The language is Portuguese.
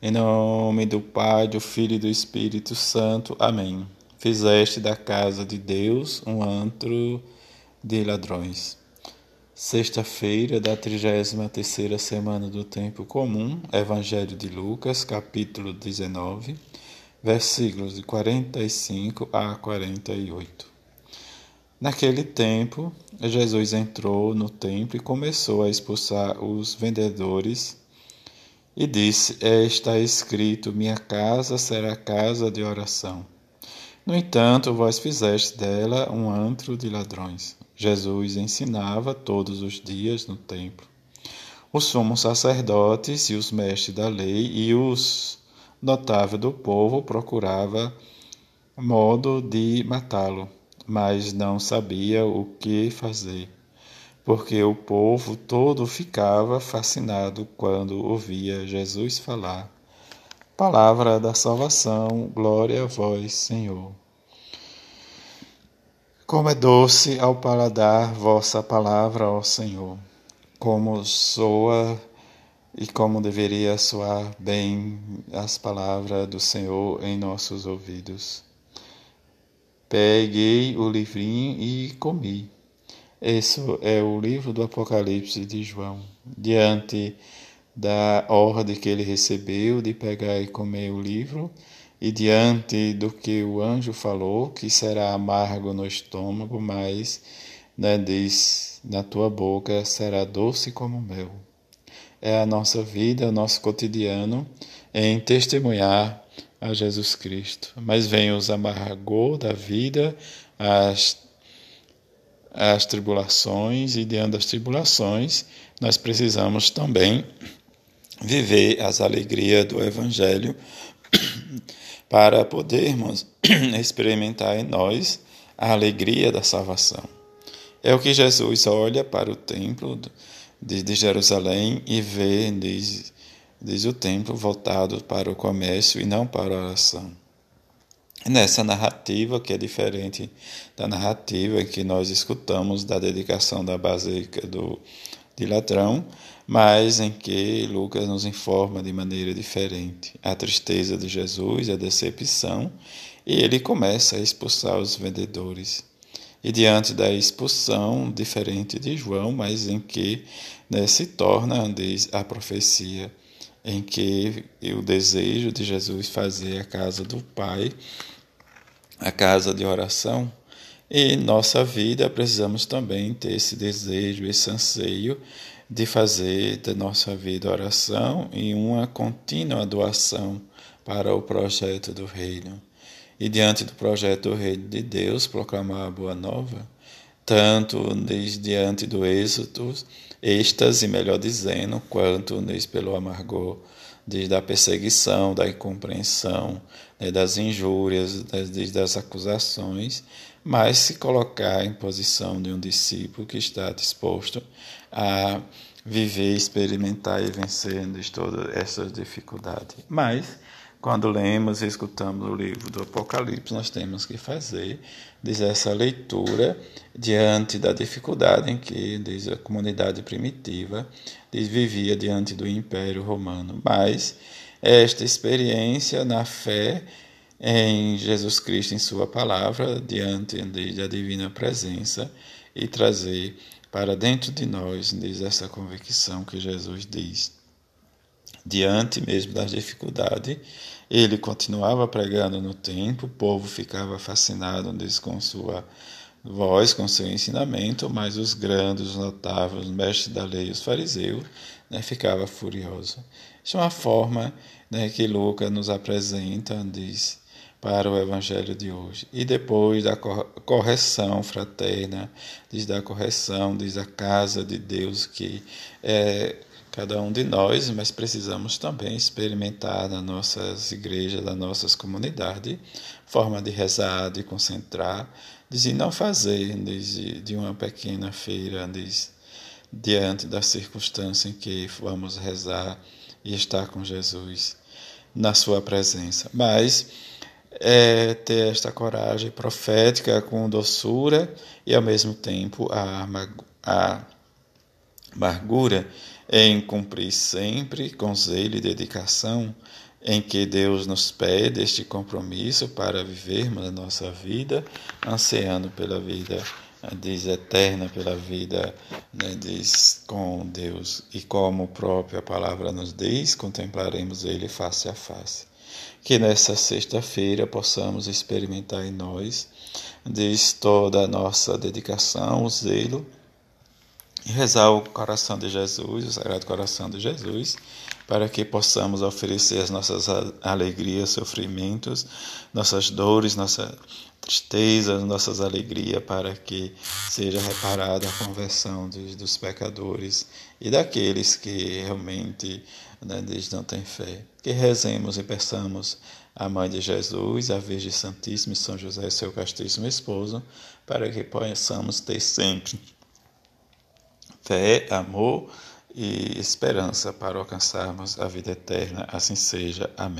Em nome do Pai, do Filho e do Espírito Santo. Amém. Fizeste da casa de Deus um antro de ladrões. Sexta-feira da 33ª semana do tempo comum, Evangelho de Lucas, capítulo 19, versículos de 45 a 48. Naquele tempo, Jesus entrou no templo e começou a expulsar os vendedores e disse: Está escrito: Minha casa será casa de oração. No entanto, vós fizeste dela um antro de ladrões. Jesus ensinava todos os dias no templo. Os sumos sacerdotes e os mestres da lei e os notáveis do povo procuravam modo de matá-lo, mas não sabia o que fazer porque o povo todo ficava fascinado quando ouvia Jesus falar. Palavra da salvação, glória a vós, Senhor. Como é doce ao paladar vossa palavra, ó Senhor, como soa e como deveria soar bem as palavras do Senhor em nossos ouvidos. Peguei o livrinho e comi esse é o livro do Apocalipse de João. Diante da ordem que ele recebeu de pegar e comer o livro, e diante do que o anjo falou, que será amargo no estômago, mas né, diz: na tua boca será doce como mel. É a nossa vida, o nosso cotidiano em testemunhar a Jesus Cristo. Mas vem os amargor da vida, as as tribulações e diante das tribulações, nós precisamos também viver as alegrias do Evangelho para podermos experimentar em nós a alegria da salvação. É o que Jesus olha para o templo de, Jerusalém e vê, diz, diz o templo voltado para o comércio e não para a oração nessa narrativa, que é diferente da narrativa que nós escutamos da dedicação da Basílica do, de Ladrão, mas em que Lucas nos informa de maneira diferente a tristeza de Jesus, a decepção, e ele começa a expulsar os vendedores. E diante da expulsão, diferente de João, mas em que né, se torna, a profecia, em que o desejo de Jesus fazer a casa do Pai a casa de oração, e nossa vida precisamos também ter esse desejo, esse anseio de fazer da nossa vida oração e uma contínua doação para o projeto do reino. E diante do projeto do reino de Deus, proclamar a boa nova, tanto desde diante do êxito, êxtase, melhor dizendo, quanto desde pelo amargor desde a perseguição, da incompreensão, né, das injúrias, desde as acusações, mas se colocar em posição de um discípulo que está disposto a viver, experimentar e vencer todas essas dificuldades. Mas quando lemos e escutamos o livro do Apocalipse, nós temos que fazer diz essa leitura diante da dificuldade em que diz a comunidade primitiva diz, vivia diante do Império Romano. Mas esta experiência na fé em Jesus Cristo, em Sua palavra, diante da divina presença e trazer para dentro de nós diz essa convicção que Jesus diz diante mesmo das dificuldades, ele continuava pregando no templo, o povo ficava fascinado com sua voz, com seu ensinamento, mas os grandes, os notáveis, os mestres da lei, os fariseus, né, ficavam furiosos. Isso é uma forma né, que Lucas nos apresenta, diz, para o evangelho de hoje. E depois da correção fraterna, diz da correção, diz a casa de Deus que é cada um de nós, mas precisamos também experimentar nas nossas igrejas, nas nossas comunidades, forma de rezar, de concentrar, de não fazer de, de uma pequena feira, diante da circunstância em que vamos rezar e estar com Jesus na sua presença. Mas é ter esta coragem profética com doçura e ao mesmo tempo a, a amargura em cumprir sempre com zelo e dedicação em que Deus nos pede este compromisso para vivermos a nossa vida, ansiando pela vida diz eterna pela vida né, diz com Deus. E como a própria palavra nos diz contemplaremos Ele face a face. Que nessa sexta-feira possamos experimentar em nós diz toda a nossa dedicação o zelo e rezar o coração de Jesus o Sagrado Coração de Jesus para que possamos oferecer as nossas alegrias, sofrimentos, nossas dores, nossas tristezas, nossas alegrias, para que seja reparada a conversão dos, dos pecadores e daqueles que realmente né, não têm fé. Que rezemos e peçamos a Mãe de Jesus, a Virgem Santíssima e São José, seu castíssimo esposo, para que possamos ter sempre fé, amor, e esperança para alcançarmos a vida eterna. Assim seja. Amém.